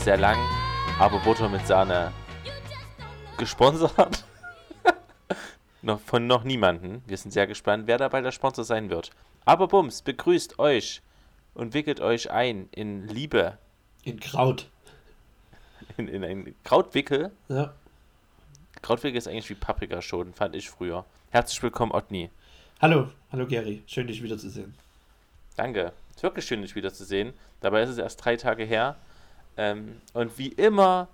dafür sehr lang. Aber Butter mit Sahne gesponsert. noch von noch niemanden. Wir sind sehr gespannt, wer dabei der Sponsor sein wird. Aber Bums, begrüßt euch und wickelt euch ein in Liebe. In Kraut. In, in ein Krautwickel. Ja. Krautwickel ist eigentlich wie Paprikaschoten, fand ich früher. Herzlich willkommen, Otni. Hallo, hallo Gary. Schön, dich wiederzusehen. Danke. Es ist wirklich schön, dich wiederzusehen. Dabei ist es erst drei Tage her. Ähm, und wie immer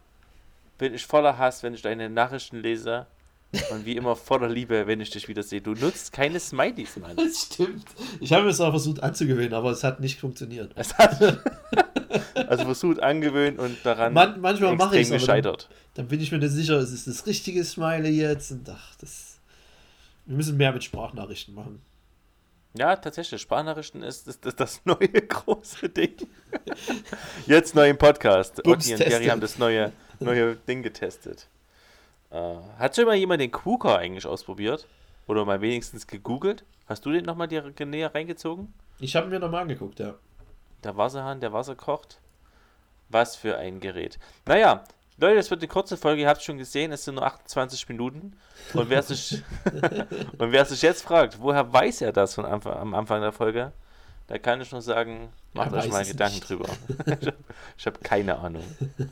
bin ich voller Hass, wenn ich deine Nachrichten lese. Und wie immer voller Liebe, wenn ich dich wiedersehe. Du nutzt keine Smileys, Mann. Das stimmt. Ich habe es auch versucht anzugewöhnen, aber es hat nicht funktioniert. Es hat also versucht angewöhnt und daran Man, manchmal mache ich es gescheitert. Dann, dann, bin ich mir nicht sicher, ist es das richtige Smiley jetzt? Und ach, das. Wir müssen mehr mit Sprachnachrichten machen. Ja, tatsächlich. Sprachnachrichten ist, ist, ist das neue große Ding. Jetzt neu im Podcast. Bums Otti und Gary haben das neue, neue Ding getestet. Uh, hat schon mal jemand den KUKA eigentlich ausprobiert? Oder mal wenigstens gegoogelt? Hast du den nochmal dir näher reingezogen? Ich habe mir nochmal angeguckt, ja. Der Wasserhahn, der Wasser kocht. Was für ein Gerät. Naja, Leute, das wird eine kurze Folge, ihr habt es schon gesehen, es sind nur 28 Minuten. Und wer sich, und wer sich jetzt fragt, woher weiß er das von Anfang, am Anfang der Folge, da kann ich nur sagen, macht Er euch mal Gedanken nicht. drüber. ich habe keine Ahnung.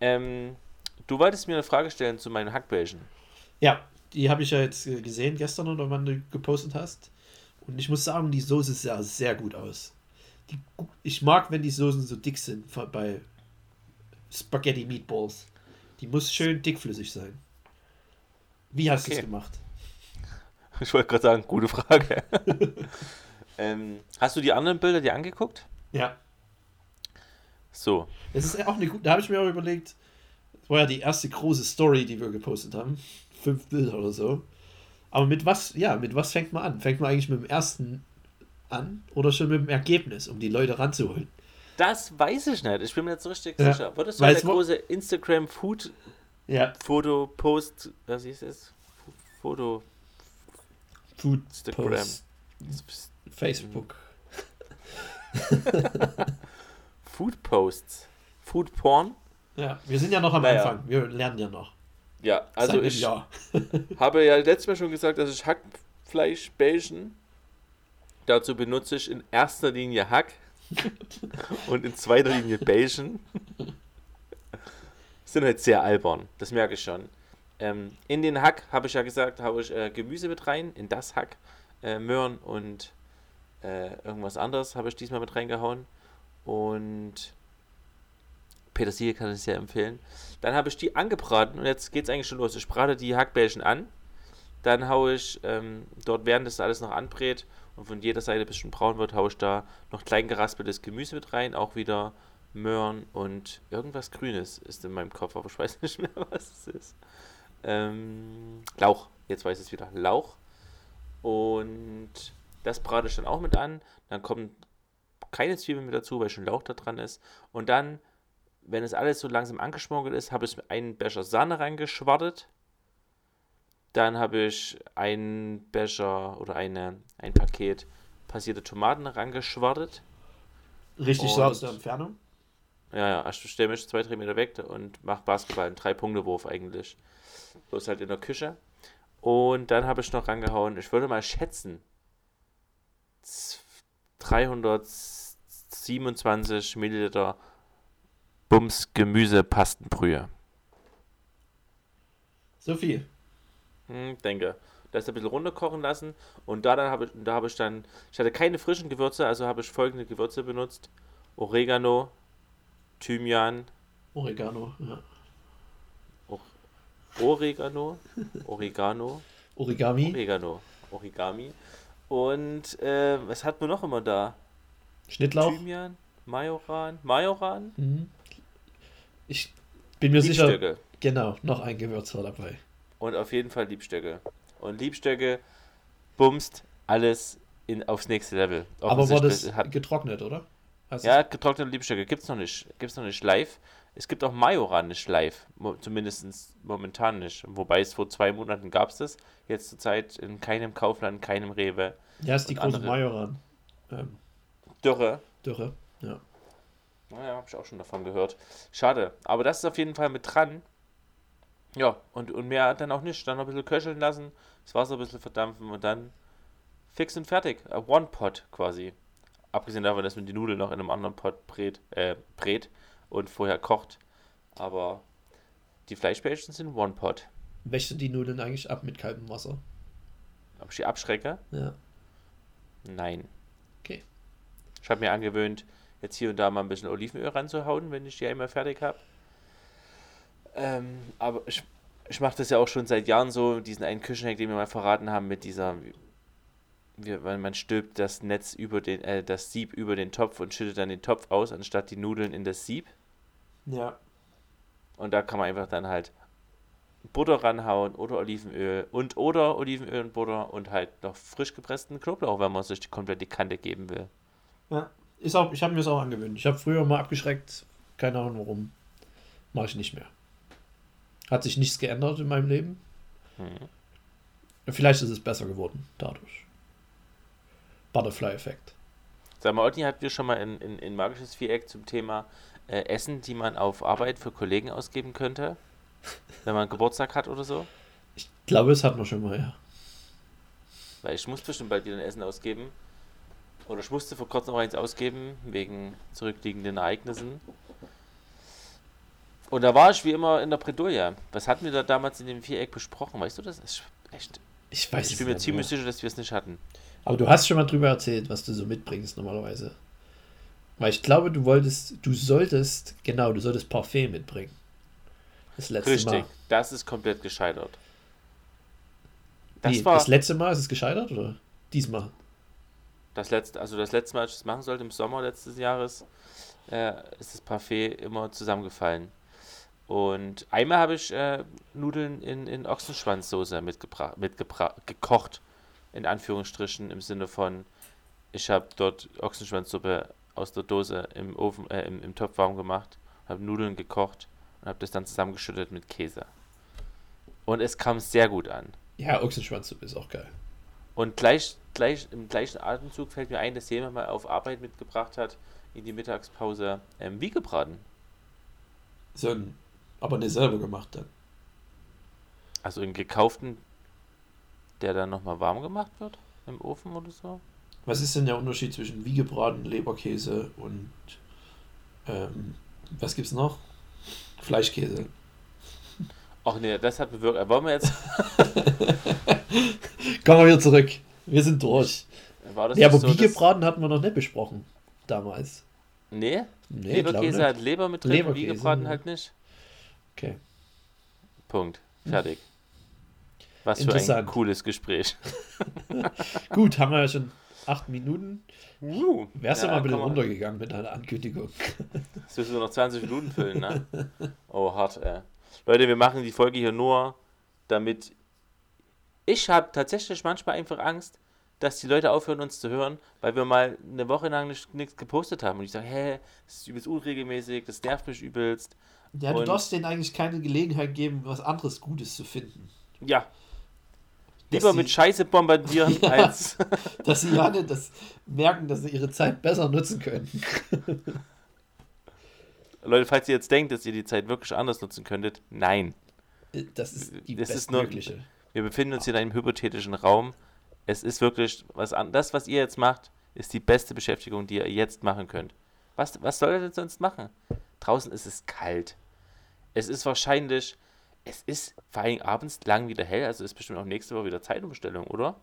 Ähm, du wolltest mir eine Frage stellen zu meinen Hackbällchen. Ja, die habe ich ja jetzt äh, gesehen gestern oder wann du gepostet hast. Und ich muss sagen, die Soße sah sehr gut aus. Die, ich mag, wenn die Soßen so dick sind bei Spaghetti Meatballs. Die muss schön dickflüssig sein. Wie hast du es Okay. gemacht? Ich wollte gerade sagen, gute Frage. ähm, hast du die anderen Bilder dir angeguckt? Ja, So, es ist ja auch eine gute. Da habe ich mir auch überlegt, das war ja die erste große Story, die wir gepostet haben. Fünf Bilder oder so. Aber mit was, ja, mit was fängt man an? Fängt man eigentlich mit dem ersten an oder schon mit dem Ergebnis, um die Leute ranzuholen? Das weiß ich nicht. Ich bin mir jetzt so richtig Ja, sicher. Würdest du weil der große Instagram-Food Ja, Foto, Post, was hieß es? Foto, Food Instagram. Post, Facebook. Food Posts. Food Porn? Ja, wir sind ja noch am Naja. Anfang. Wir lernen ja noch. Ja, also Seit ich habe ja letztes Mal schon gesagt, dass ich Hackfleischbällchen. Dazu benutze ich in erster Linie Hack und in zweiter Linie Bällchen. Sind halt sehr albern, das merke ich schon. Ähm, in den Hack habe ich ja gesagt, habe ich äh, Gemüse mit rein. In das Hack äh, Möhren und äh, irgendwas anderes habe ich diesmal mit reingehauen. Und Petersilie kann ich sehr empfehlen. Dann habe ich die angebraten und jetzt geht es eigentlich schon los. Ich brate die Hackbällchen an. Dann haue ich ähm, dort, während das alles noch anbrät und von jeder Seite ein bisschen braun wird, haue ich da noch klein geraspeltes Gemüse mit rein. Auch wieder Möhren und irgendwas Grünes ist in meinem Kopf, aber ich weiß nicht mehr, was es ist. Ähm, Lauch. Jetzt weiß ich es wieder. Lauch. Und das brate ich dann auch mit an. Dann kommen keine Zwiebeln mit dazu, weil schon Lauch da dran ist. Und dann, wenn es alles so langsam angeschmorgelt ist, habe ich einen Becher Sahne reingeschwartet. Dann habe ich einen Becher oder eine, ein Paket passierte Tomaten rangeschwartet. Richtig so aus der Entfernung. Ja, ja, ich stelle mich zwei, drei Meter weg und mache Basketball, einen Drei-Punkte-Wurf eigentlich. Bloß halt in der Küche. Und dann habe ich noch rangehauen, ich würde mal schätzen, z- 327 Milliliter Bums Gemüse-Pastenbrühe. So viel. Hm, denke. Das ein bisschen runterkochen lassen und da dann habe ich, da habe ich dann, ich hatte keine frischen Gewürze, also habe ich folgende Gewürze benutzt: Oregano, Thymian, Oregano. Ja. Oregano, Oregano, Origami. Oregano, Origami. Und äh, was hat man noch immer da? Schnittlauch. Thymian, Majoran, Majoran, Mhm. Ich bin mir sicher. Genau, noch ein Gewürz war dabei. Und auf jeden Fall Liebstöcke. Und Liebstöcke bumst alles in, aufs nächste Level. Aber war das hat, getrocknet, oder? Hast ja, getrocknete Liebstöcke gibt es noch nicht. Gibt's noch nicht live. Es gibt auch Majoran nicht live. Mo zumindest momentan nicht. Wobei es vor zwei Monaten gab es das. Jetzt zurzeit in keinem Kaufland, keinem Rewe. Ja, ist die große andere- Majoran. Ähm, Dürre. Dürre, ja. Naja, habe ich auch schon davon gehört. Schade. Aber das ist auf jeden Fall mit dran. Ja, und, und mehr dann auch nicht. Dann noch ein bisschen köcheln lassen, das Wasser ein bisschen verdampfen und dann fix und fertig. One-Pot quasi. Abgesehen davon, dass man die Nudeln noch in einem anderen Pot brät, äh, brät und vorher kocht. Aber die Fleischbällchen sind One-Pot. Wäschst du die Nudeln eigentlich ab mit kaltem Wasser? Ob ich die abschrecke? Ja. Nein. Okay. Ich habe mir angewöhnt, jetzt hier und da mal ein bisschen Olivenöl ranzuhauen, wenn ich die einmal fertig habe. Ähm, aber ich, ich mache das ja auch schon seit Jahren so, diesen einen Küchenhack, den wir mal verraten haben, mit dieser, wie, weil man stülpt das Netz über den, äh, das Sieb über den Topf und schüttet dann den Topf aus, anstatt die Nudeln in das Sieb. Ja. Und da kann man einfach dann halt Butter ranhauen oder Olivenöl und oder Olivenöl und Butter und halt noch frisch gepressten Knoblauch, wenn man sich die komplett die Kante geben will. Ja. Ist auch, ich habe mir das auch angewöhnt. Ich habe früher mal abgeschreckt, keine Ahnung warum. Mache ich nicht mehr. Hat sich nichts geändert in meinem Leben. Hm. Vielleicht ist es besser geworden dadurch. Butterfly-Effekt. Sag mal, Otni hat wir schon mal in, in, in Magisches Viereck zum Thema äh, Essen, die man auf Arbeit für Kollegen ausgeben könnte, wenn man Geburtstag hat oder so. Ich glaube, es hat man schon mal, ja. Weil ich muss bestimmt bald wieder ein Essen ausgeben. Oder ich musste vor kurzem noch eins ausgeben, wegen zurückliegenden Ereignissen. Und da war ich wie immer in der Bredouille. Was hatten wir da damals in dem Viereck besprochen? Weißt du das? Ist echt. Ich weiß Ich es bin mir ziemlich sicher, dass wir es nicht hatten. Aber du hast schon mal drüber erzählt, was du so mitbringst normalerweise. Weil ich glaube, du wolltest, du solltest, genau, du solltest Parfait mitbringen. Das letzte Richtig. Mal. Das ist komplett gescheitert. Das Wie, war das letzte Mal ist es gescheitert oder diesmal? das letzte, also das letzte Mal, als ich das machen sollte, im Sommer letztes Jahres, äh, ist das Parfait immer zusammengefallen. Und einmal habe ich äh, Nudeln in, in Ochsenschwanzsoße mitgebra mitgebra gekocht, in Anführungsstrichen, im Sinne von, ich habe dort Ochsenschwanzsuppe aus der Dose im Ofen, äh, im, im Topf warm gemacht, habe Nudeln gekocht und habe das dann zusammengeschüttet mit Käse. Und es kam sehr gut an. Ja, Ochsenschwanzsuppe ist auch geil. Und gleich, gleich im gleichen Atemzug fällt mir ein, dass jemand mal auf Arbeit mitgebracht hat, in die Mittagspause, ähm, wie gebraten. So ein, aber nicht selber gemacht dann. Also einen gekauften, der dann nochmal warm gemacht wird im Ofen oder so. Was ist denn der Unterschied zwischen wie gebraten, Leberkäse und ähm, was gibt's noch? Fleischkäse. Ach nee, das hat bewirkt. Wollen wir jetzt. Kommen wir wieder zurück. Wir sind durch. War das Ja, nicht aber so, wie gebraten hatten wir noch nicht besprochen. Damals. Nee, Nee, Leberkäse hat Leber mit drin, wie gebraten halt nicht. Okay. Punkt. Fertig. Was für ein cooles Gespräch. Gut, haben wir ja schon acht Minuten. Uh, Wärst du ja, mal ein bisschen runtergegangen mit deiner Ankündigung? Das müssen wir noch 20 Minuten füllen, ne? Oh, hart, ey. Leute, wir machen die Folge hier nur, damit. Ich habe tatsächlich manchmal einfach Angst, dass die Leute aufhören, uns zu hören, weil wir mal eine Woche lang nicht- nichts gepostet haben. Und ich sage, hä, das ist übelst unregelmäßig, das nervt mich übelst. Ja, du Und- darfst denen eigentlich keine Gelegenheit geben, was anderes Gutes zu finden. Ja. Dass Lieber sie- mit Scheiße bombardieren, Ja. als. Dass sie ja nicht das merken, dass sie ihre Zeit besser nutzen können. Leute, falls ihr jetzt denkt, dass ihr die Zeit wirklich anders nutzen könntet, nein. Das ist die Das ist nur- bestmögliche. Wir befinden uns hier in einem hypothetischen Raum. Es ist wirklich was an. Das, was ihr jetzt macht, ist die beste Beschäftigung, die ihr jetzt machen könnt. Was, was soll ihr denn sonst machen? Draußen ist es kalt. Es ist wahrscheinlich. Es ist vor allem abends lang wieder hell, also ist bestimmt auch nächste Woche wieder Zeitumstellung, oder?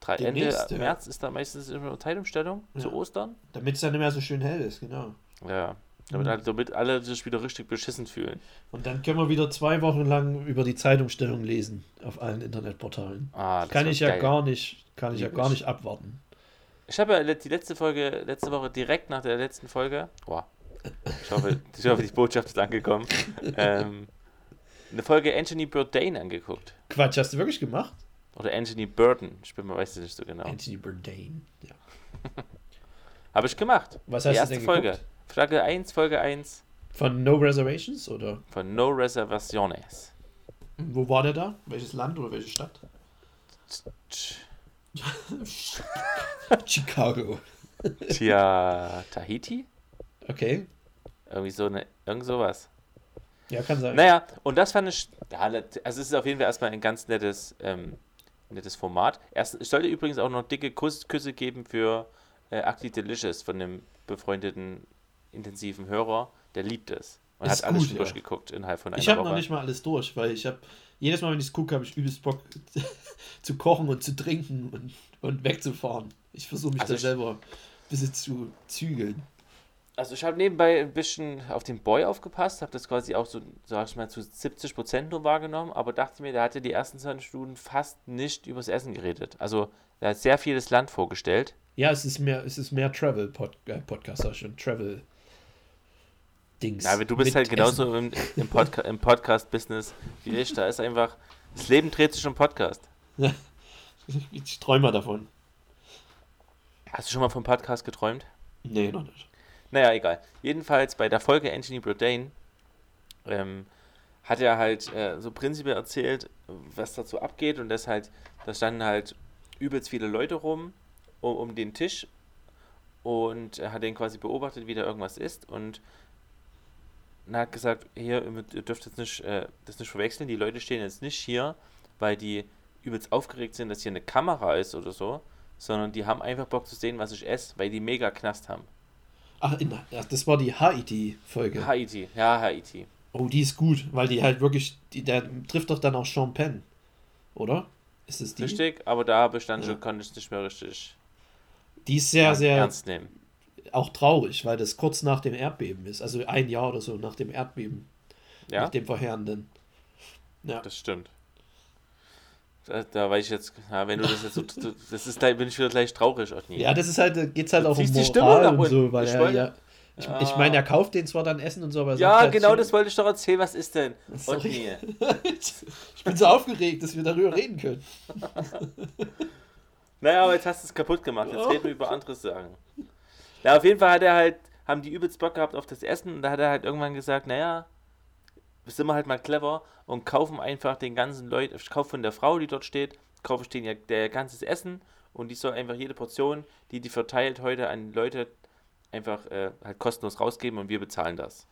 Drei, Ende Demnächst, ja. März ist da meistens immer Zeitumstellung zu Ja. Ostern. Damit es ja nicht mehr so schön hell ist, genau. Ja, damit, Mhm. alle, damit alle sich wieder richtig beschissen fühlen. Und dann können wir wieder zwei Wochen lang über die Zeitumstellung lesen auf allen Internetportalen. Ah, das Kann ich ja geil. gar nicht, kann ich ja gar ich. nicht abwarten. Ich habe ja die letzte Folge, letzte Woche direkt nach der letzten Folge, boah, ich hoffe, ich hoffe die Botschaft ist angekommen, ähm, eine Folge Anthony Bourdain angeguckt. Quatsch, hast du wirklich gemacht? Oder Anthony Burton, ich bin mir weiß es nicht so genau. Anthony Bourdain. Ja. Habe ich gemacht. Was die hast du erste denn Folge. geguckt? Folge 1, Folge 1 Von No Reservations oder von No Reservaciones. wo war der da? Welches Land oder welche Stadt? Chicago. Tja, Tahiti? Okay. Irgendwie so eine, irgend sowas. Ja, kann sein. Naja, und das fand ich, ja, also es ist auf jeden Fall erstmal ein ganz nettes, ähm, nettes Format. Erst, ich sollte übrigens auch noch dicke Kuss, Küsse geben für äh, Acti Delicious von dem befreundeten, intensiven Hörer. Der liebt es. Und Ist hat alles gut, schon ja. durchgeguckt innerhalb von einer Ich habe Woche. noch nicht mal alles durch, weil ich habe jedes Mal, wenn ich es gucke, habe ich übelst Bock zu kochen und zu trinken und, und wegzufahren. Ich versuche mich Also da ich- selber ein bisschen zu zügeln. Also ich habe nebenbei ein bisschen auf den Boy aufgepasst, habe das quasi auch so, sag ich mal, zu 70 Prozent nur wahrgenommen, aber dachte mir, der hatte die ersten 20 Stunden fast nicht übers Essen geredet. Also er hat sehr viel das Land vorgestellt. Ja, es ist mehr, es ist mehr Travel -Pod äh, Podcast, ich schon Travel Dings. Ja, aber du bist halt genauso im, im, Podca im Podcast-Business wie ich. Da ist einfach, das Leben dreht sich um Podcast. Ich träume davon. Hast du schon mal vom Podcast geträumt? Nee, noch nicht. Naja, egal. Jedenfalls bei der Folge Anthony Bourdain ähm, hat er halt äh, so prinzipiell erzählt, was dazu abgeht und das halt, da standen halt übelst viele Leute rum um, um den Tisch und er hat den quasi beobachtet, wie da irgendwas ist und er hat gesagt, hier, ihr dürft jetzt nicht, äh, das nicht verwechseln, die Leute stehen jetzt nicht hier, weil die übelst aufgeregt sind, dass hier eine Kamera ist oder so, sondern die haben einfach Bock zu sehen, was ich esse, weil die mega Knast haben. Ach, in, ach, das war die Haiti-Folge. Haiti, ja, Haiti. Oh, die ist gut, weil die halt wirklich, die, der trifft doch dann auch Sean Penn, oder? Ist es die? Richtig, aber da habe ich dann Ja. schon, konnte ich es nicht mehr richtig Die ist sehr, sehr ernst nehmen. auch traurig, weil das kurz nach dem Erdbeben ist. Also ein Jahr oder so nach dem Erdbeben. Ja, Nach dem verheerenden. Ja. das stimmt. Da, da weiß ich jetzt, ja, wenn du das jetzt so, das ist gleich, bin ich wieder gleich traurig, Otni. Ja, das ist halt, da geht's halt Du auch um die Stimmung und so, weil Ich er ja. Ich, Ja. ich meine, er kauft den zwar dann Essen und so, aber er Ja, halt genau, das wollte ich doch erzählen. Was ist denn? Sorry. Ich bin so aufgeregt, dass wir darüber reden können. Naja, aber jetzt hast du es kaputt gemacht. Jetzt reden wir über andere Sachen. Ja, auf jeden Fall hat er halt, haben die übelst Bock gehabt auf das Essen und da hat er halt irgendwann gesagt, naja, sind wir halt mal clever und kaufen einfach den ganzen Leuten, ich kaufe von der Frau, die dort steht, kaufe ich denen ja der ganzes Essen und die soll einfach jede Portion, die die verteilt heute an Leute einfach äh, halt kostenlos rausgeben und wir bezahlen das.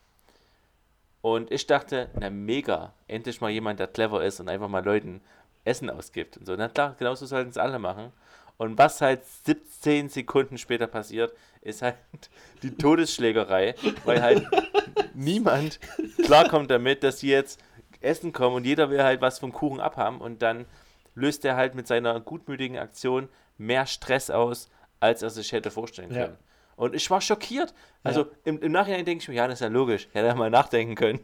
Und ich dachte, na mega, endlich mal jemand, der clever ist und einfach mal Leuten Essen ausgibt und so. Na klar, genauso sollten es alle machen. Und was halt 17 Sekunden später passiert, ist halt die Todesschlägerei, weil halt niemand klarkommt damit, dass sie jetzt essen kommen und jeder will halt was vom Kuchen abhaben und dann löst er halt mit seiner gutmütigen Aktion mehr Stress aus, als er sich hätte vorstellen Ja. können. Und ich war schockiert. Also Ja. im, im Nachhinein denke ich mir, ja, das ist ja logisch. Hätte er mal nachdenken können.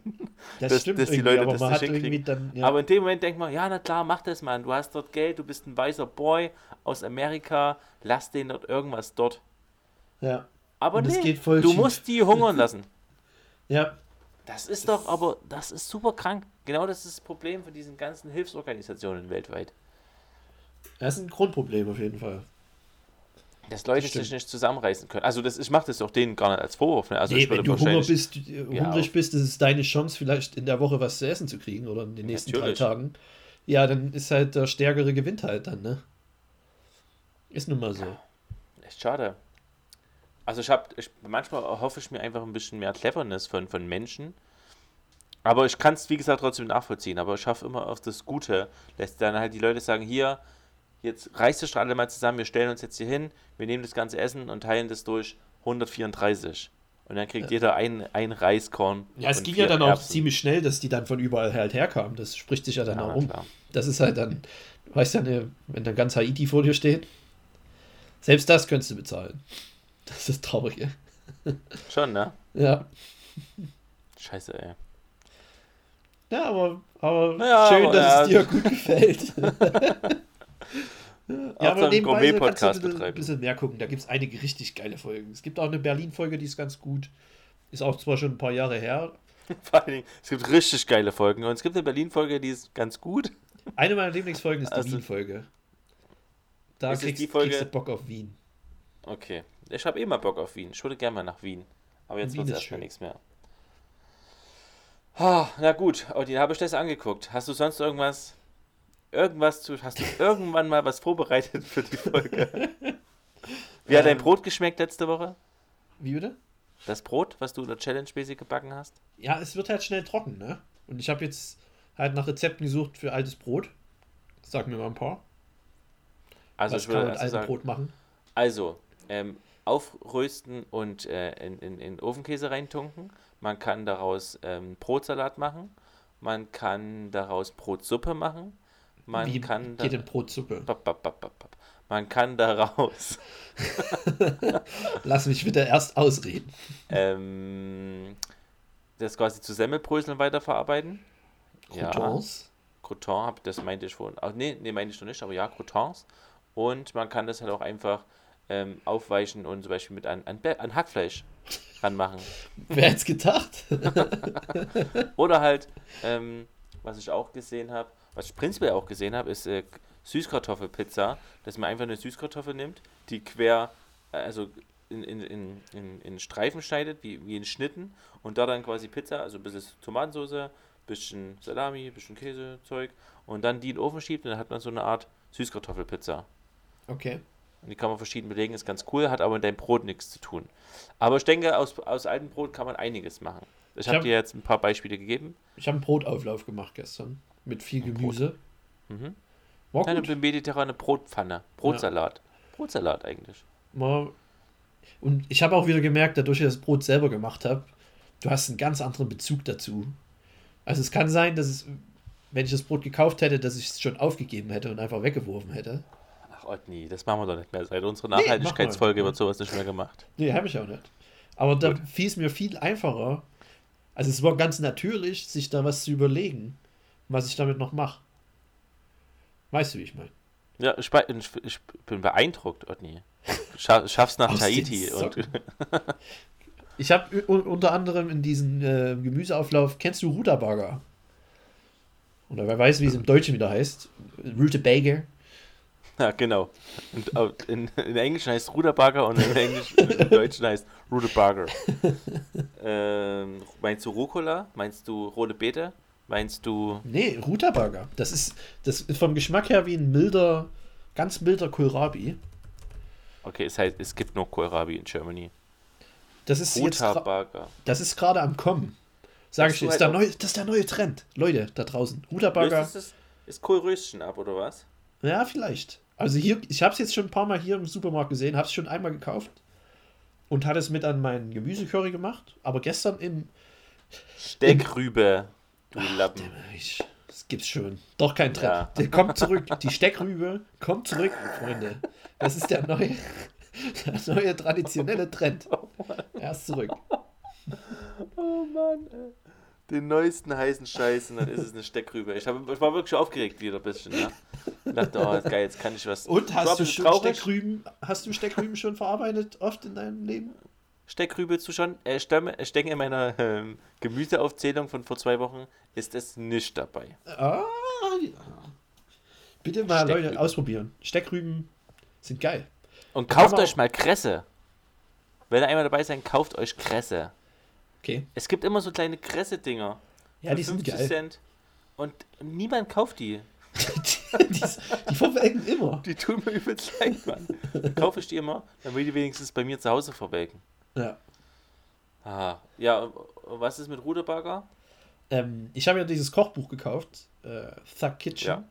Das Dass- dass die Leute aber das nicht hinkriegen. dann. Ja, Aber in dem Moment denkt man, ja, na klar, mach das, Mann. Du hast dort Geld, du bist ein weißer Boy aus Amerika, lass den dort irgendwas dort. Ja, Aber Und das nee, du schief. musst die hungern lassen. ja, Das ist doch, aber das ist super krank. Genau das ist das Problem von diesen ganzen Hilfsorganisationen weltweit. das ist ein Grundproblem auf jeden Fall. Dass Leute sich nicht zusammenreißen können. Also das, ich mache das auch denen gar nicht als Vorwurf. Ne? Also nee, wenn du Hunger bist, äh, Ja, hungrig bist, ist es deine Chance, vielleicht in der Woche was zu essen zu kriegen oder in den nächsten Natürlich. drei Tagen. Ja, dann ist halt der Stärkere gewinnt halt dann, ne? Ist nun mal so. Echt schade. Also ich habe, ich, manchmal hoffe ich mir einfach ein bisschen mehr Cleverness von, von Menschen. Aber ich kann es, wie gesagt, trotzdem nachvollziehen. Aber ich schaffe immer auf das Gute. Lässt dann halt die Leute sagen, hier, jetzt reißt euch alle mal zusammen, wir stellen uns jetzt hier hin, wir nehmen das ganze Essen und teilen das durch 134. Und dann kriegt jeder ein, ein Reiskorn. Ja, es ging ja dann auch Erbsen. ziemlich schnell, dass die dann von überall halt herkamen. Das spricht sich ja dann Ja, auch um. klar. Das ist halt dann, weißt du, wenn dann ganz Haiti vor dir steht, selbst das könntest du bezahlen. Das ist traurig, ey. Schon, ne? Ja. Scheiße, ey. Ja, aber, aber Naja, schön, aber dass ja. es dir gut gefällt. ja, ein so kannst du ein bisschen, mehr gucken. Da gibt es einige richtig geile Folgen. Es gibt auch eine Berlin-Folge, die ist ganz gut. Ist auch zwar schon ein paar Jahre her. Vor allen Dingen, es gibt richtig geile Folgen. Und es gibt eine Berlin-Folge, die ist ganz gut. Eine meiner Lieblingsfolgen ist die Also- Wien-Folge. Da kriegst, Folge- kriegst du Bock auf Wien. Okay. Ich habe eh mal Bock auf Wien. Ich würde gerne mal nach Wien. Aber jetzt wird es erstmal nichts mehr. Ah, na gut, Odin, habe ich das angeguckt. Hast du sonst irgendwas? Irgendwas zu. Hast du irgendwann mal was vorbereitet für die Folge? Wie hat dein Ähm. Brot geschmeckt letzte Woche? Wie bitte? Das Brot, was du in der Challenge mäßig gebacken hast? Ja, es wird halt schnell trocken, ne? Und ich habe jetzt halt nach Rezepten gesucht für altes Brot. Sag mir mal ein paar. Also Was ich kann würde man mit erst altem sagen, Brot machen? also ähm, aufrösten und äh, in, in, in Ofenkäse reintunken. Man kann daraus ähm, Brotsalat machen. Man kann daraus Brotsuppe machen. Man Wie kann geht denn Brotsuppe? Bap, bap, bap. Man kann daraus Lass mich bitte erst ausreden. ähm, das quasi zu Semmelbröseln weiterverarbeiten. Ja, Croutons. Crouton, hab- das meinte ich vorhin. Ach, nee, nee, meinte ich noch nicht, aber ja, Croutons. Und man kann das halt auch einfach ähm, aufweichen und zum Beispiel mit an, an, an Hackfleisch ranmachen. Wer hätte gedacht? Oder halt, ähm, was ich auch gesehen habe, was ich prinzipiell auch gesehen habe, ist äh, Süßkartoffelpizza, dass man einfach eine Süßkartoffel nimmt, die quer, äh, also in, in, in, in, in Streifen schneidet, wie, wie in Schnitten, und da dann quasi Pizza, also ein bisschen Tomatensauce, bisschen Salami, bisschen Käse, Zeug, und dann die in den Ofen schiebt, und dann hat man so eine Art Süßkartoffelpizza. Okay. Und die kann man verschieden belegen, ist ganz cool, hat aber mit deinem Brot nichts zu tun. Aber ich denke, aus, aus altem Brot kann man einiges machen. Ich, Ich habe hab- dir jetzt ein paar Beispiele gegeben. Ich habe einen Brotauflauf gemacht gestern. Mit viel Ein Brot. Gemüse. Mhm. War Eine gut. mediterrane Brotpfanne. Brotsalat. Brotsalat eigentlich. War- Und ich habe auch wieder gemerkt, dadurch, dass ich das Brot selber gemacht habe, du hast einen ganz anderen Bezug dazu. Also es kann sein, dass es, wenn ich das Brot gekauft hätte, dass ich es schon aufgegeben hätte und einfach weggeworfen hätte. Otni, das machen wir doch nicht mehr. Seit unserer Nee, Nachhaltigkeitsfolge wir. wird sowas nicht mehr gemacht. Nee, habe ich auch nicht. Aber da Gut. fiel es mir viel einfacher. Also es war ganz natürlich, sich da was zu überlegen, was ich damit noch mache. Weißt du, wie ich meine? Ja, ich, ich, bin beeindruckt, Otni. Scha schaffst nach Tahiti. Ich habe unter anderem in diesem äh, Gemüseauflauf, kennst du Rutabaga? Oder wer weiß, wie es im Deutschen wieder heißt. Rutabaga. ja, genau. Und au- in, in Englisch heißt Ruderburger und im, Englisch, im Deutschen heißt Ruderburger. ähm, meinst du Rucola? Meinst du rote Beete? Meinst du. Nee, Rutabaga. Das ist, das ist vom Geschmack her wie ein milder, ganz milder Kohlrabi. Okay, es heißt, es gibt nur Kohlrabi in Germany. Das ist Rutabaga. das ist gerade am Kommen. Sag ich dir, halt neue, das ist der neue Trend. Leute, da draußen. Das, ist Kohlröschen ab, oder was? Ja, vielleicht. Also hier, ich habe es jetzt schon ein paar Mal hier im Supermarkt gesehen, habe es schon einmal gekauft und hatte es mit an meinen Gemüsecurry gemacht. Aber gestern im Steckrübe, du Lappen. Ich, das gibt's schon. Doch kein Trend. Ja. Der kommt zurück. Die Steckrübe kommt zurück, Freunde. Das ist der neue, der neue traditionelle Trend. Er ist zurück. Oh Mann, ey. Den neuesten heißen Scheiß und dann ist es eine Steckrübe. Ich, hab, ich war wirklich aufgeregt wieder ein bisschen, ja. Ich dachte, oh, geil, jetzt kann ich was. Und hast du schon traurig. Steckrüben, hast du Steckrüben schon verarbeitet oft in deinem Leben? Steckrübe zu schon. Äh, ich denke, in meiner ähm, Gemüseaufzählung von vor zwei Wochen ist es nicht dabei. Ah, ja. Bitte mal Steckrüben. Leute ausprobieren. Steckrüben sind geil. Und kauft euch mal Kresse. Wenn ihr einmal dabei seid, kauft euch Kresse. Okay. Es gibt immer so kleine Kresse-Dinger. Ja, die sind 50 geil. Cent. Und niemand kauft die. die, die, die verwelken immer. Die tun mir übelst leid, Mann. Dann kaufe ich die immer, dann will die wenigstens bei mir zu Hause verwelken. Ja. Ah, ja, was ist mit Ruderburger? Ähm, ich habe ja dieses Kochbuch gekauft. Äh, Thug Kitchen. Ja.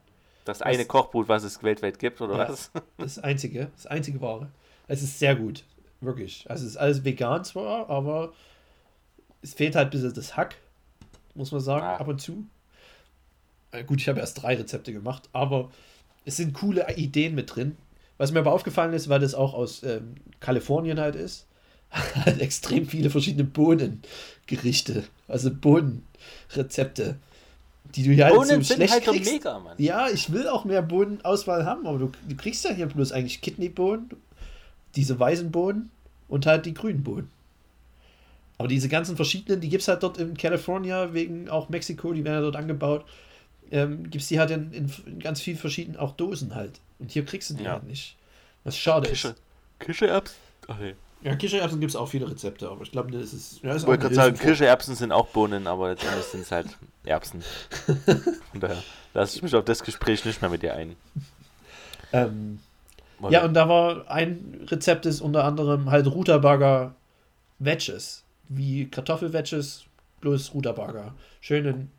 Das eine Kochbuch, was es weltweit gibt, oder Ja. was? Das einzige, das einzige Ware. Es ist sehr gut, wirklich. Also es ist alles vegan zwar, aber es fehlt halt ein bisschen das Hack, muss man sagen, Ah. ab und zu. Äh, gut, ich habe erst drei Rezepte gemacht, aber es sind coole Ideen mit drin. Was mir aber aufgefallen ist, weil das auch aus ähm, Kalifornien halt ist, halt extrem viele verschiedene Bohnengerichte, also Bohnenrezepte, die du ja halt Bohnen so schlecht halt kriegst. mega, Mann. Ja, ich will auch mehr Bohnenauswahl haben, aber du, du kriegst ja hier bloß eigentlich Kidneybohnen, diese weißen Bohnen und halt die grünen Bohnen. Aber diese ganzen verschiedenen, die gibt es halt dort in California, wegen auch Mexiko, die werden ja dort angebaut, ähm, gibt es die halt in, in, in ganz vielen verschiedenen auch Dosen halt. Und hier kriegst du die Ja. halt nicht. Was schade Kische. ist. Kichererbsen? Ach nee. Ja, Kichererbsen gibt es auch viele Rezepte, aber ich glaube, das ist. Ja, ist Ich auch wollte gerade sagen. Kichererbsen sind auch Bohnen, aber letztendlich sind es halt Erbsen. Von daher lasse ich mich auf das Gespräch nicht mehr mit dir ein. Ähm, Ja, und da war ein Rezept ist unter anderem halt Rutabaga Wedges. Wie Kartoffelwedges, bloß Rutabaga. Schön in,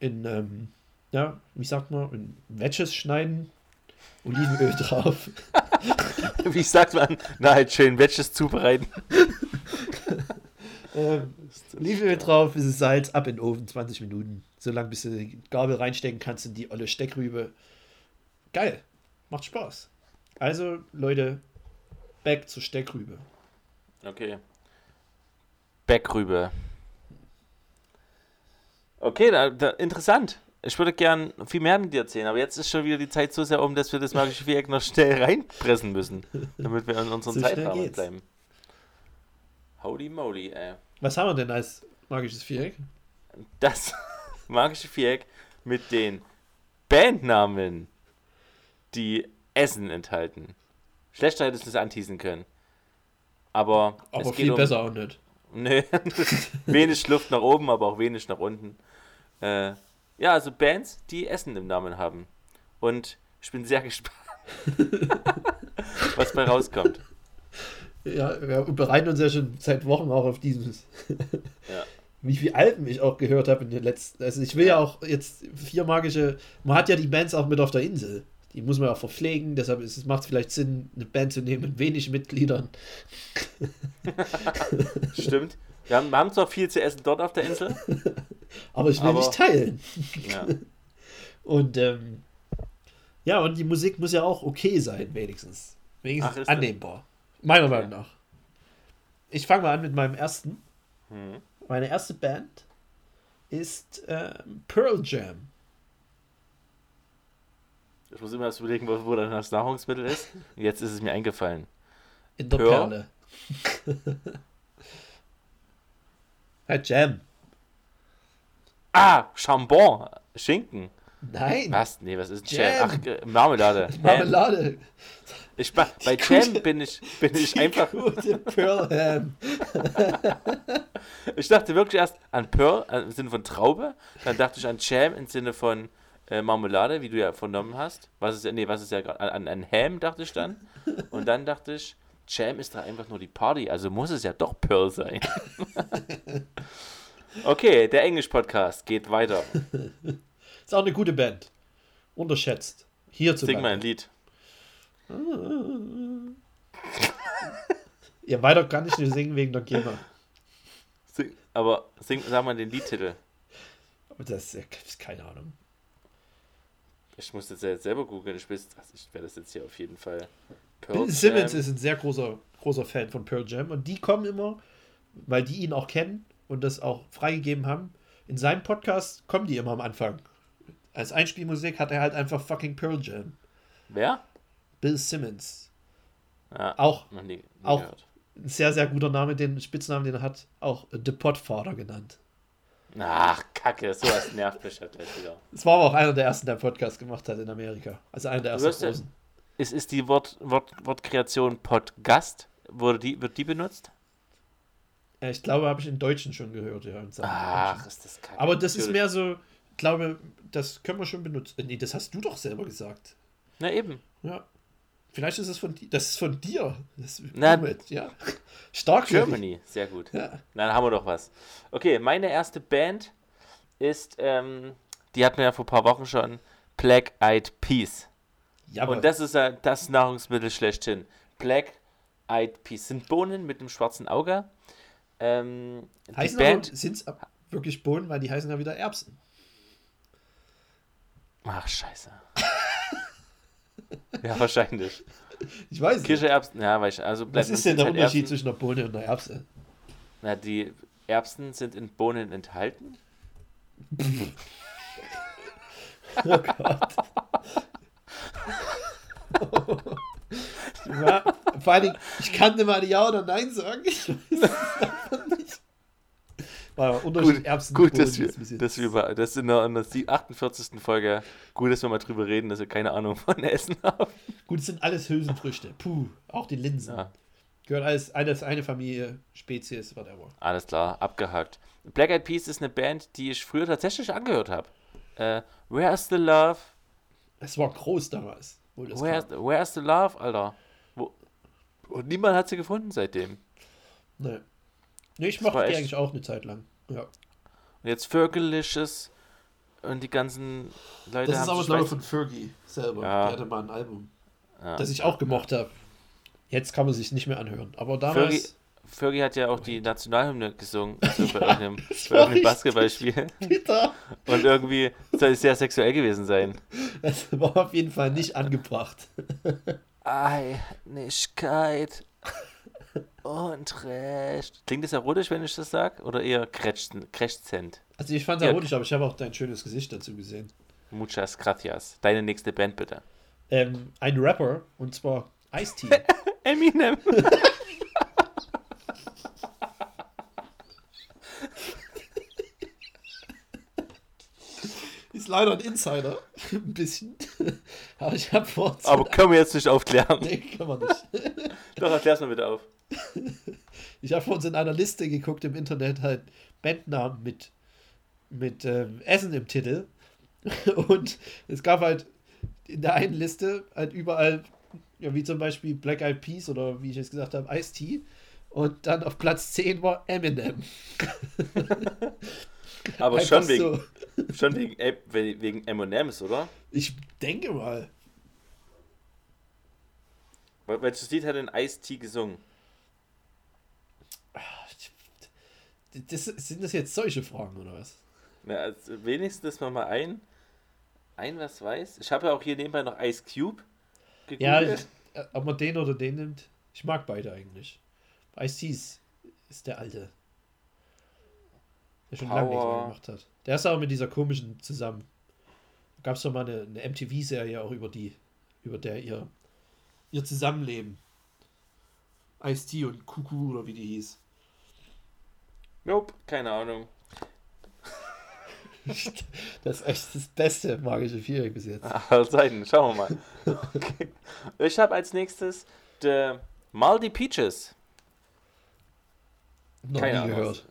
in ähm, ja, wie sagt man, in Wedges schneiden, Olivenöl drauf. Wie sagt man? Na, halt schön Wedges zubereiten. ähm, Olivenöl drauf, bisschen Salz, ab in den Ofen, 20 Minuten. So lange, bis du die Gabel reinstecken kannst in die olle Steckrübe. Geil. Macht Spaß. Also, Leute, back zur Steckrübe. Okay. Backrübe. Okay, da, da, interessant. Ich würde gern viel mehr mit dir erzählen, aber jetzt ist schon wieder die Zeit so sehr um, dass wir das magische Viereck noch schnell reinpressen müssen, damit wir in unseren So Zeitrahmen bleiben. Holy moly, ey. Was haben wir denn als magisches Viereck? Das magische Viereck mit den Bandnamen, die Essen enthalten. Schlechter hättest du es anteasen können. Aber, Aber es geht viel um, besser auch nicht. Nö, wenig Luft nach oben, aber auch wenig nach unten. Äh, ja, also Bands, die Essen im Namen haben. Und ich bin sehr gespannt, was bei rauskommt. Ja, wir bereiten uns ja schon seit Wochen auch auf dieses. Ja. Wie viele Alben ich auch gehört habe in den letzten. Also ich will ja auch jetzt vier magische. Man hat ja die Bands auch mit auf der Insel. Die muss man auch verpflegen, deshalb ist, es macht es vielleicht Sinn, eine Band zu nehmen mit wenig Mitgliedern. Stimmt. Wir haben, wir haben zwar viel zu essen dort auf der Insel. Aber ich will Aber- nicht teilen. Ja. Und ähm, ja, und die Musik muss ja auch okay sein, wenigstens. Wenigstens Ach, ist das- annehmbar. Meiner Meinung nach. Ich fange mal an mit meinem ersten. Hm. Meine erste Band ist ähm, Pearl Jam. Ich muss immer erst überlegen, wo, wo dann das Nahrungsmittel ist. Jetzt ist es mir eingefallen. In der Pearl? Perle. halt Jam. Ah, Chambon. Schinken. Nein. Was? Nee, was ist Jam. Jam? Ach, äh, Marmelade. Marmelade. Ich, bei Die Jam gute- bin ich, bin ich einfach. Gute Pearl Ham. Ich dachte wirklich erst an Pearl äh, im Sinne von Traube, dann dachte ich an Jam im Sinne von äh, Marmelade, wie du ja vernommen hast. Was ist ja, nee, was ist ja gerade, an, an Ham dachte ich dann. Und dann dachte ich, Jam ist da einfach nur die Party, also muss es ja doch Pearl sein. okay, der Englisch-Podcast geht weiter. Ist auch eine gute Band. Unterschätzt. Hier zu Sing mal ein Lied. Ja, weiter kann ich nicht singen wegen der GEMA. Sing, aber sing, sag mal den Liedtitel. Das ist keine Ahnung. Ich muss das ja jetzt selber googeln. Ich, weiß- also ich werde das jetzt hier auf jeden Fall. Bill Simmons ist ein sehr großer, großer Fan von Pearl Jam und die kommen immer, weil die ihn auch kennen und das auch freigegeben haben. In seinem Podcast kommen die immer am Anfang. Als Einspielmusik hat er halt einfach fucking Pearl Jam. Wer? Bill Simmons. Ja, Auch nie, nie auch- gehört. ein sehr, sehr guter Name, den Spitznamen, den er hat, auch The Podfather genannt. Ach, Kacke, sowas nervt mich halt gleich wieder. Das war aber auch einer der ersten, der einen Podcast gemacht hat in Amerika. Also einer der Du ersten wirst ja- großen. Ist, ist die Wort, Wort, Wortkreation Podcast? Wurde die, wird die benutzt? Ich glaube, habe ich in Deutschen schon gehört, ja. Ach, ist das kacke. Aber das ist mehr so, ich glaube, das können wir schon benutzen. Nee, das hast du doch selber gesagt. Na eben. Ja. Vielleicht ist es von dir. Das ist von dir. Das ist Na, mit, ja. Stark. Germany, sehr gut. Ja. Na, Dann haben wir doch was. Okay, meine erste Band ist, ähm, die hatten wir ja vor ein paar Wochen schon, Black Eyed Peas. Jawohl. Und das ist ja das Nahrungsmittel schlechthin. Black Eyed Peas sind Bohnen mit einem schwarzen Auge. Ähm, heißen Band. sind es wirklich Bohnen, weil die heißen ja wieder Erbsen. Ach, scheiße. ja, wahrscheinlich. Ich weiß nicht. Kichererbsen, ja, weiß ich. Also Was ist denn der halt Unterschied Erbsen. zwischen einer Bohne und einer Erbse? Na, die Erbsen sind in Bohnen enthalten. Oh Gott. ja, vor Dingen, ich kann nicht mal Ja oder Nein sagen. Ich weiß. War Unterschied Gut, Erbsen gut dass wir, dass wir über, das in der, in der 48. Folge, gut, dass wir mal drüber reden, dass wir keine Ahnung von Essen haben. Gut, es sind alles Hülsenfrüchte. Puh, auch die Linsen. Ja, Gehört alles, alles eine Familie, Spezies, whatever. alles klar, abgehakt. Black Eyed Peas ist eine Band, die ich früher tatsächlich angehört habe. Äh, Where's the Love? Es war groß damals. Where's, where's the love, Alter? Wo, und niemand hat sie gefunden seitdem. Nee. Nee, ich mochte die echt- eigentlich auch eine Zeit lang. Ja. Und jetzt Fergalicious und die ganzen Leute Das ist haben aber, glaube ich, von Fergie selber. Ja. Der hatte mal ein Album, ja. das ich auch gemocht habe. Jetzt kann man sich nicht mehr anhören. Aber damals. Fergie, Fergie hat ja auch die Nationalhymne gesungen also bei irgendeinem, das bei war irgendeinem. Basketballspiel. Und irgendwie soll es sehr sexuell gewesen sein. das war auf jeden Fall nicht angebracht. Einigkeit und Recht. Klingt das erotisch, wenn ich das sage? Oder eher krächzen- krächzend? Also ich fand es erotisch, aber ich habe auch dein schönes Gesicht dazu gesehen. Muchas gracias. Deine nächste Band bitte. Ähm, ein Rapper, und zwar Ice-T. Eminem. Ist leider ein Insider. ein bisschen. aber ich habe vor... Aber können wir jetzt nicht aufklären. Nee, kann man nicht. Doch, erklär's mal bitte auf. Ich habe uns in einer Liste geguckt im Internet halt Bandnamen mit, mit ähm, Essen im Titel. Und es gab halt in der einen Liste halt überall, ja, wie zum Beispiel Black Eyed Peas oder wie ich jetzt gesagt habe, Ice-T. Und dann auf Platz 10 war Eminem. Aber schon wegen, so. schon wegen, wegen M&M's, oder? Ich denke mal. Wel- Welches Lied hat denn Ice-T gesungen? Das, sind das jetzt solche Fragen oder was? Na, also wenigstens mal mal ein, ein was weiß. Ich habe ja auch hier nebenbei noch Ice Cube Ja, gegoogelt. ich, äh, ob man den oder den nimmt. Ich mag beide eigentlich. Ice-T ist, ist der alte. Der schon lange nichts mehr gemacht hat. Der ist auch mit dieser komischen zusammen. Da gab es doch mal eine, eine MTV-Serie auch über die, über der ihr, ihr Zusammenleben. Ice-T und Kuku oder wie die hieß. Nope, keine Ahnung. Das ist echt das beste magische Viereck bis jetzt. Alle Seiten, schauen wir mal. Okay. Ich habe als nächstes The Maldi Peaches. Noch Keine nie Ahnung. gehört.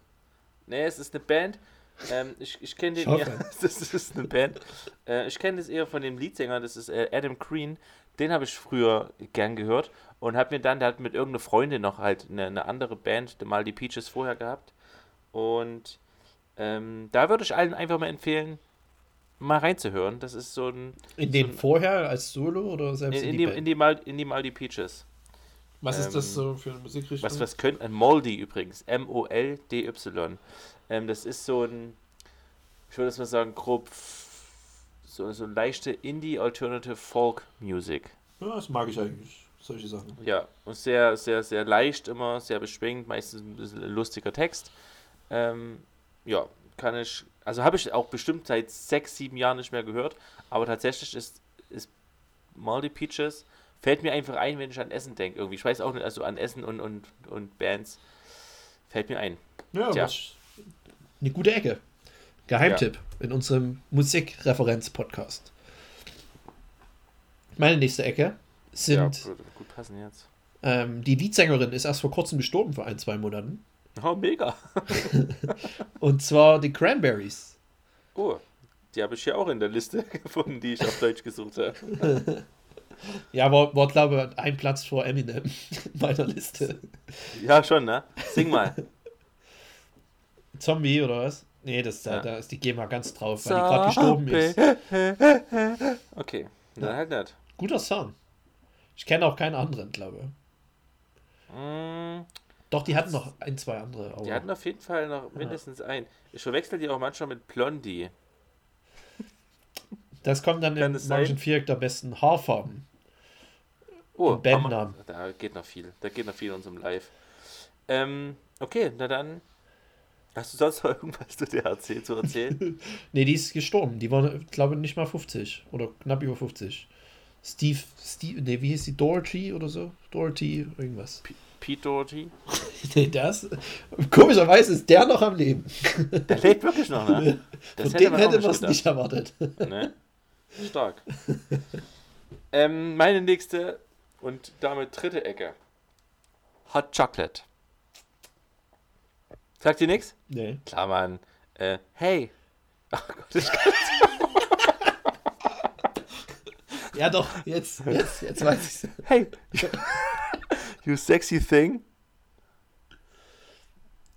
Nee, es ist eine Band. Ähm, ich ich kenne den eher. Das ist eine Band. Äh, ich kenne das eher von dem Leadsänger, das ist äh, Adam Green. Den habe ich früher gern gehört und habe mir dann, der hat mit irgendeiner Freundin noch halt eine, eine andere Band, The Maldi Peaches, vorher gehabt. Und ähm, da würde ich allen einfach mal empfehlen, mal reinzuhören. Das ist so ein. In den so ein- vorher als Solo oder selbst in, in, in, die, Band? in, die Mal, in die Maldi Peaches. Was ist das ähm, so für eine Musikrichtung? Was, was könnte. Ein Moldy übrigens. M-O-L-D-Y. Ähm, das ist so ein. Ich würde es mal sagen, grob. So, so leichte Indie-Alternative Folk Music. Ja, das mag ich eigentlich. Solche Sachen. Ja, und sehr, sehr, sehr leicht immer, sehr beschwingt, meistens ein bisschen ein lustiger Text. Ähm, ja, kann ich. Also habe ich auch bestimmt seit sechs, sieben Jahren nicht mehr gehört, aber tatsächlich ist, ist Maldi Peaches. Fällt mir einfach ein, wenn ich an Essen denke. Irgendwie. Ich weiß auch nicht, also an Essen und, und, und Bands. Fällt mir ein. Ja, Tja. eine gute Ecke. Geheimtipp in unserem Musikreferenz-Podcast. Meine nächste Ecke sind, ja, gut passen jetzt. ähm, die Leadsängerin ist erst vor kurzem gestorben, vor ein, zwei Monaten. Oh, mega. Und zwar die Cranberries. Oh, die habe ich hier auch in der Liste gefunden, die ich auf Deutsch gesucht habe. Ja, war, glaube ich, ein Platz vor Eminem in meiner Liste. Ja, schon, ne? Sing mal. Zombie oder was? Nee, das, da, Ja. da ist die GEMA ganz drauf, weil die gerade gestorben ist. Okay, dann halt nicht. Guter Song. Ich kenne auch keinen anderen, glaube ich. Mm, Doch, die hatten noch ein, zwei andere. Aber Die hatten auf jeden Fall noch mindestens einen. Ich verwechsel die auch manchmal mit Blondie. das kommt dann Kann im magischen Viereck der besten Haarfarben. Oh, Bandnamen. Da geht noch viel. Da geht noch viel in unserem Live. Ähm, okay, na dann. Hast du sonst noch irgendwas zu der erzählt, zu erzählen? Nee, die ist gestorben. Die war, glaube ich, nicht mal 50 oder knapp über 50. Steve, Steve, nee, wie hieß die? Dorothy oder so? Dorothy, irgendwas. Pete Doherty? nee, das. Komischerweise ist der noch am Leben. Der lebt wirklich noch, ne? Das Von dem auch hätte man es nicht erwartet. Ne? Stark. ähm, meine nächste und damit dritte Ecke. Hot Chocolate. Sagt ihr nichts? Nee. Klar, Mann. Äh, hey. Ach Gott, ich Ja, doch, jetzt, jetzt, jetzt weiß ich's. Hey, you sexy thing.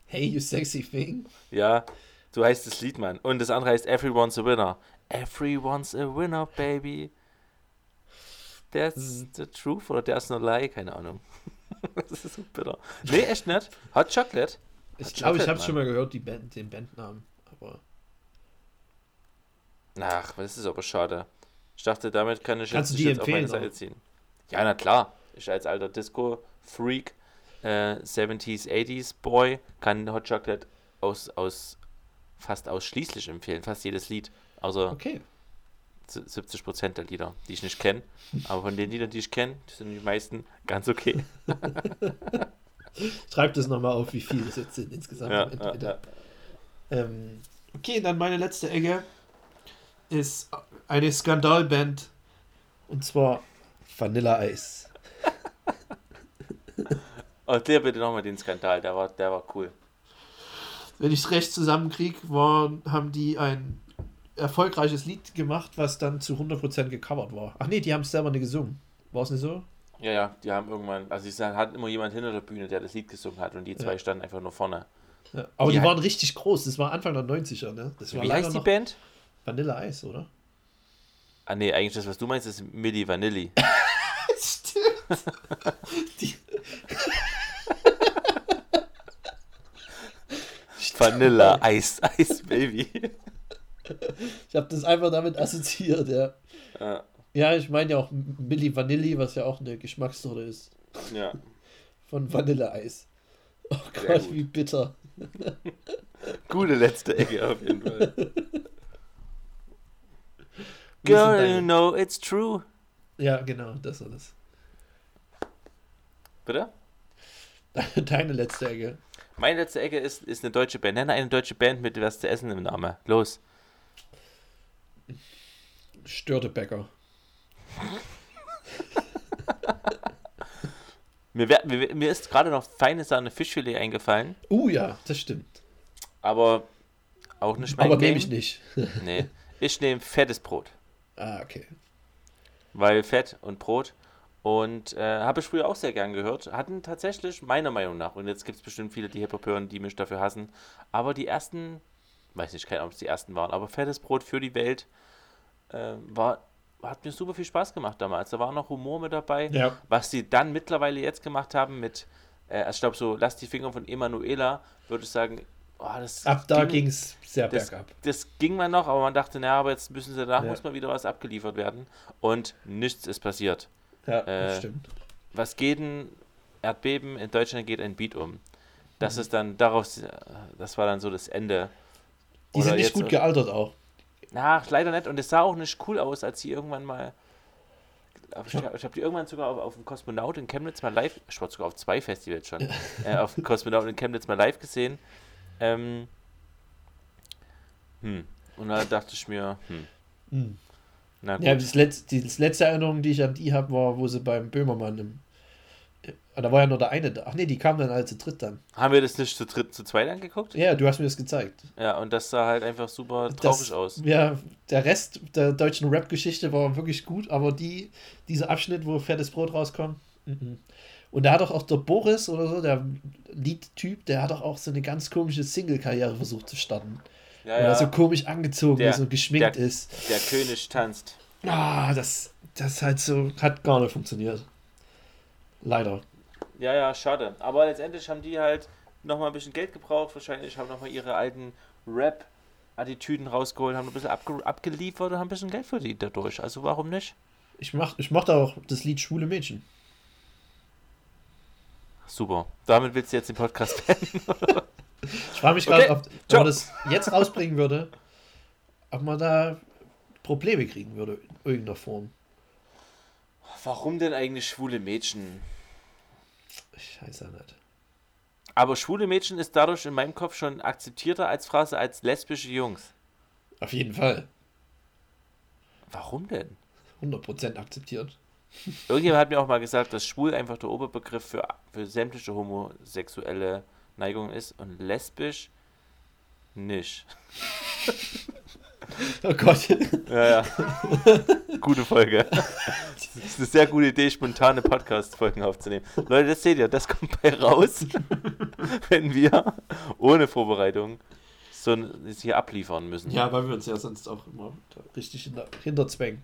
Hey, you sexy thing. Ja, so heißt das Lied, Mann. Und das andere heißt Everyone's a Winner. Everyone's a Winner, baby. That's the truth oder there's no lie, keine Ahnung. das ist so bitter. Nee, echt nicht. Hot Chocolate. Ich glaube, ich habe schon mal gehört, die Band, den Bandnamen. Aber Ach, das ist aber schade. Ich dachte, damit kann ich Kannst jetzt, du die jetzt auf meine Seite ziehen. Ja, na klar. Ich als alter Disco-Freak, äh, 70s, 80s Boy, kann Hot Chocolate aus, aus fast ausschließlich empfehlen. Fast jedes Lied. Außer okay. 70 Prozent der Lieder, die ich nicht kenne. Aber von den Liedern, die ich kenne, sind die meisten ganz okay. Schreib das nochmal auf, wie viel das jetzt sind insgesamt. Ja, ja, ja. Ähm, okay, dann meine letzte Ecke ist eine Skandalband und zwar Vanilla Ice. Erklär bitte nochmal den Skandal, der war, der war cool. Wenn ich es recht zusammenkriege, waren, haben die ein erfolgreiches Lied gemacht, was dann zu 100% gecovert war. Ach nee, die haben es selber nicht gesungen. War es nicht so? Ja, ja, die haben irgendwann, also sie hatten immer jemand hinter der Bühne, der das Lied gesungen hat und die zwei Ja. standen einfach nur vorne. Ja. Aber die, Die waren richtig groß. Das war Anfang der 90er, ne? Das war Wie heißt die Band? Vanilla Ice, oder? Ah nee, eigentlich das, was du meinst, ist Milli Vanilli. Stimmt. die, Vanilla Ice Ice Baby. ich habe das einfach damit assoziiert, ja. Ja, Ja, ich meine ja auch Milli Vanilli, was ja auch eine Geschmackssorte ist. ja. Von Vanilleeis. Oh Gott, wie bitter. Gute letzte Ecke auf jeden Fall. Girl, you know it's true. Ja, genau, das war das. Bitte? Deine letzte Ecke. Meine letzte Ecke ist, ist eine deutsche Band. Nenne eine deutsche Band mit was zu essen im Namen. Los. Störtebäcker. Mir, wär, mir, mir ist gerade noch feine Sahne Fischfilet eingefallen, Uh ja, das stimmt. aber auch nicht mein Aber nehme ich nicht. Nee. Ich nehme fettes Brot. ah, okay. weil Fett und Brot. Und äh, habe ich früher auch sehr gern gehört. Hatten tatsächlich, meiner Meinung nach, und jetzt gibt es bestimmt viele, die Hip-Hop hören, die mich dafür hassen, aber die ersten, weiß nicht, keine Ahnung, ob es die ersten waren, aber fettes Brot für die Welt äh, war, hat mir super viel Spaß gemacht damals. Da war noch Humor mit dabei. Ja. Was sie dann mittlerweile jetzt gemacht haben mit, äh, also ich glaube, so Lass die Finger von Emanuela, würde ich sagen, oh, Ab da ging- ging es sehr das, bergab. das ging man noch, aber man dachte, naja, aber jetzt müssen sie, danach Ja. muss mal wieder was abgeliefert werden. Und nichts ist passiert. Ja, äh, das stimmt. Was geht ein Erdbeben? In Deutschland geht ein Beat um. Das Mhm. ist dann daraus, äh, das war dann so das Ende. Die Oder sind nicht gut gealtert auch. Na, leider nicht. Und es sah auch nicht cool aus, als sie irgendwann mal. Ich, ich habe die irgendwann sogar auf, auf dem Kosmonaut in Chemnitz mal live, ich war sogar auf zwei Festivals schon, äh, auf dem Kosmonaut in Chemnitz mal live gesehen. Ähm, hm. Und da dachte ich mir, hm, Hm. Na gut. Ja, das letzte, die das letzte Erinnerung, die ich an die habe, war, wo sie beim Böhmermann im. Ah, Da war ja nur der eine da. Ach nee, die kamen dann alle zu dritt dann. Haben wir das nicht zu dritt, zu zweit angeguckt? Ja, du hast mir das gezeigt. Ja, und das sah halt einfach super traurig Das, aus. Ja, der Rest der deutschen Rap-Geschichte war wirklich gut, aber die, dieser Abschnitt, wo fettes Brot rauskommt. mhm. Und da hat doch auch der Boris oder so, der Liedtyp, der hat doch auch so eine ganz komische Single-Karriere versucht zu starten. Ja, Weil ja. so komisch angezogen Der- ist und geschminkt der- ist. Der König tanzt. Ah, das, das halt so, hat gar nicht funktioniert. Leider. Ja, ja, schade. Aber letztendlich haben die halt nochmal ein bisschen Geld gebraucht. Wahrscheinlich haben nochmal ihre alten Rap-Attitüden rausgeholt, haben ein bisschen abge abgeliefert und haben ein bisschen Geld verdient dadurch. Also warum nicht? Ich, mach, ich mochte auch das Lied Schwule Mädchen. Super. Damit willst du jetzt den Podcast beenden. Ich frage mich Okay, gerade, ob wenn ciao. man das jetzt rausbringen würde, ob man da Probleme kriegen würde in irgendeiner Form. Warum denn eigentlich schwule Mädchen? Ich weiß ja nicht. Aber schwule Mädchen ist dadurch in meinem Kopf schon akzeptierter als Phrase als lesbische Jungs. Auf jeden Fall. Warum denn? 100% akzeptiert. Irgendjemand hat mir auch mal gesagt, dass schwul einfach der Oberbegriff für, für sämtliche homosexuelle Neigungen ist und lesbisch nicht. Oh Gott. Ja, ja. Gute Folge. Das ist eine sehr gute Idee, spontane Podcast-Folgen aufzunehmen. Leute, das seht ihr, das kommt bei raus, wenn wir ohne Vorbereitung so ein, hier abliefern müssen. Ja, weil wir uns ja sonst auch immer richtig hinter, hinterzwängen.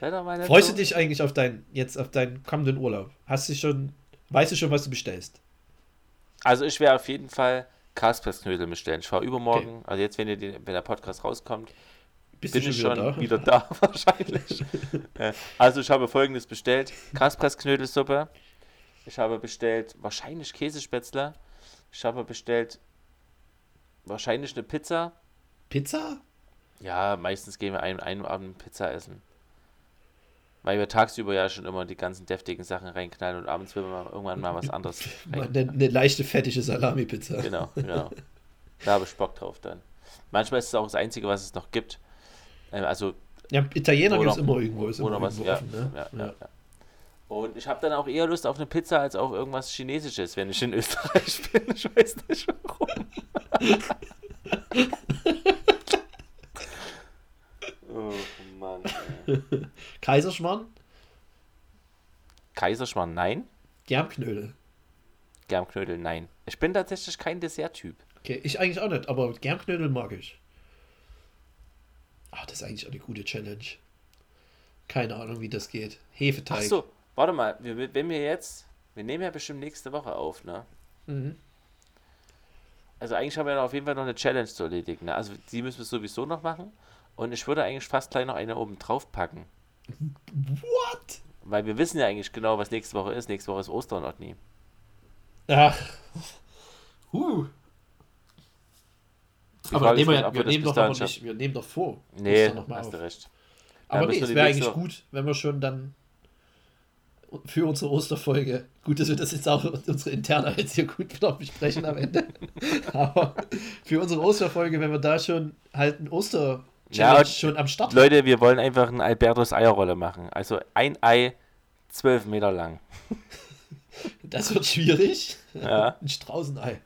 Freust du dich eigentlich auf deinen, jetzt auf deinen kommenden Urlaub? Hast du schon, weißt du schon, was du bestellst? Also ich werde auf jeden Fall Kaspressknödel bestellen. Ich fahre übermorgen, also jetzt, wenn, die, wenn der Podcast rauskommt, Bist bin du ich schon schon wieder wieder da? da, wahrscheinlich. Also ich habe folgendes bestellt. Kaspressknödelsuppe. Ich habe bestellt wahrscheinlich Käsespätzle. Ich habe bestellt wahrscheinlich eine Pizza. Pizza? Ja, meistens gehen wir einen, einen Abend Pizza essen. Weil wir tagsüber ja schon immer die ganzen deftigen Sachen reinknallen und abends will man irgendwann mal was anderes. Eine, eine leichte fettige Salami-Pizza. Genau, genau. Da habe ich Bock drauf dann. Manchmal ist es auch das Einzige, was es noch gibt. Ähm, also Ja, Italiener gibt es immer irgendwo. Ist Oder immer was, irgendwo ja, offen, ne? ja, ja, ja. Und ich habe dann auch eher Lust auf eine Pizza als auf irgendwas Chinesisches, wenn ich in Österreich bin. Ich weiß nicht warum. oh Mann. Kaiserschmarrn? Kaiserschmarrn, nein. Germknödel. Germknödel, nein. Ich bin tatsächlich kein Desserttyp. Okay, ich eigentlich auch nicht, aber Germknödel mag ich. Ach, das ist eigentlich auch eine gute Challenge. Keine Ahnung, wie das geht. Hefeteig. Ach so, warte mal. Wir, wenn wir jetzt. Wir nehmen ja bestimmt nächste Woche auf, ne? Mhm. Also eigentlich haben wir ja auf jeden Fall noch eine Challenge zu erledigen. Ne? Also die müssen wir sowieso noch machen. Und ich würde eigentlich fast gleich noch eine oben drauf packen. What? Weil wir wissen ja eigentlich genau, was nächste Woche ist. Nächste Woche ist Ostern noch nie. Ach. Huh. Die Aber nehmen wir, wir nehmen doch aber nicht, wir nehmen doch vor. Nee, noch mal hast auf. du recht. Aber Ja, nee, es wäre eigentlich Woche- gut, wenn wir schon dann für unsere Osterfolge, gut, dass wir das jetzt auch unsere interne jetzt hier gut noch besprechen am Ende, aber für unsere Osterfolge, wenn wir da schon halt ein oster Ja, und- schon am Start. Leute, wir wollen einfach ein Albertus Eierrolle machen. Also ein Ei, zwölf Meter lang. Das wird schwierig. Ja. Ein Straußenei.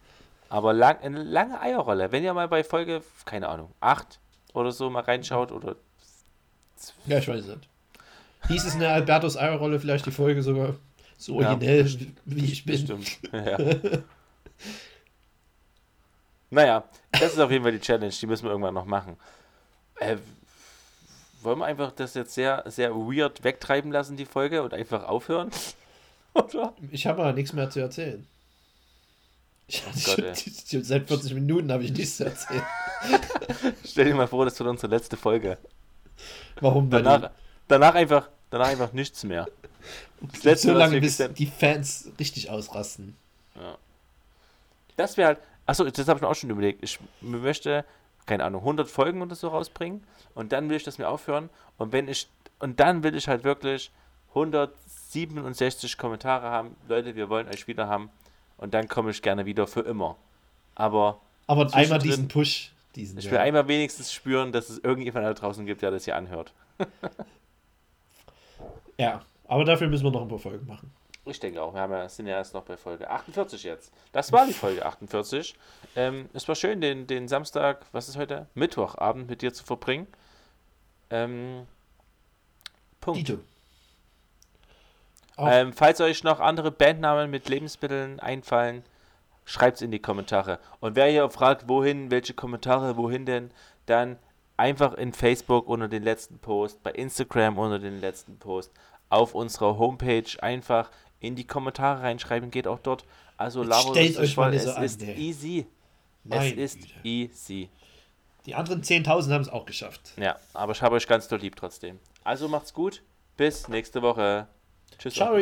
Aber lang, eine lange Eierrolle. Wenn ihr mal bei Folge, keine Ahnung, 8 oder so mal reinschaut oder Ja, ich weiß es nicht. Hieß es eine Albertus Eierrolle vielleicht die Folge sogar so Ja, originell, wie ich bin. Stimmt. Ja. naja, das ist auf jeden Fall die Challenge, die müssen wir irgendwann noch machen. Äh, wollen wir einfach das jetzt sehr, sehr weird wegtreiben lassen, die Folge, und einfach aufhören? Oder? Ich habe aber nichts mehr zu erzählen. Ich hatte Gott, schon, seit 40 Minuten habe ich nichts zu erzählen. Stell dir mal vor, das wird unsere letzte Folge. Warum? Weil Danach, danach, einfach, danach einfach nichts mehr. Das die, letzte, so lange bis die Fans richtig ausrasten. Das wäre halt. Achso, das habe ich mir auch schon überlegt. Ich möchte, keine Ahnung, 100 Folgen oder so rausbringen. Und dann will ich das mir aufhören. Und wenn ich. Und dann will ich halt wirklich 167 Kommentare haben. Leute, wir wollen euch wieder haben. Und dann komme ich gerne wieder für immer. Aber Aber einmal diesen Push. Diesen, ich ja. will einmal wenigstens spüren, dass es irgendjemand da draußen gibt, der das hier anhört. ja, aber dafür müssen wir noch ein paar Folgen machen. Ich denke auch. Wir haben ja, sind ja erst noch bei Folge 48 jetzt. Das war die Folge 48. Ähm, es war schön, den, den Samstag, was ist heute? Mittwochabend mit dir zu verbringen. Ähm, Punkt. Dito. Ähm, falls euch noch andere Bandnamen mit Lebensmitteln einfallen, schreibt es in die Kommentare. Und wer hier fragt, wohin, welche Kommentare, wohin denn, dann einfach in Facebook unter den letzten Post, bei Instagram unter den letzten Post, auf unserer Homepage einfach in die Kommentare reinschreiben, geht auch dort. Also stellt uns euch mal voll. Es an, ist ey. easy. Es ist Güte. easy. Die anderen 10.000 haben es auch geschafft. Ja, aber ich habe euch ganz doll lieb trotzdem. Also macht's gut. Bis nächste Woche. Tschüss. Ciao.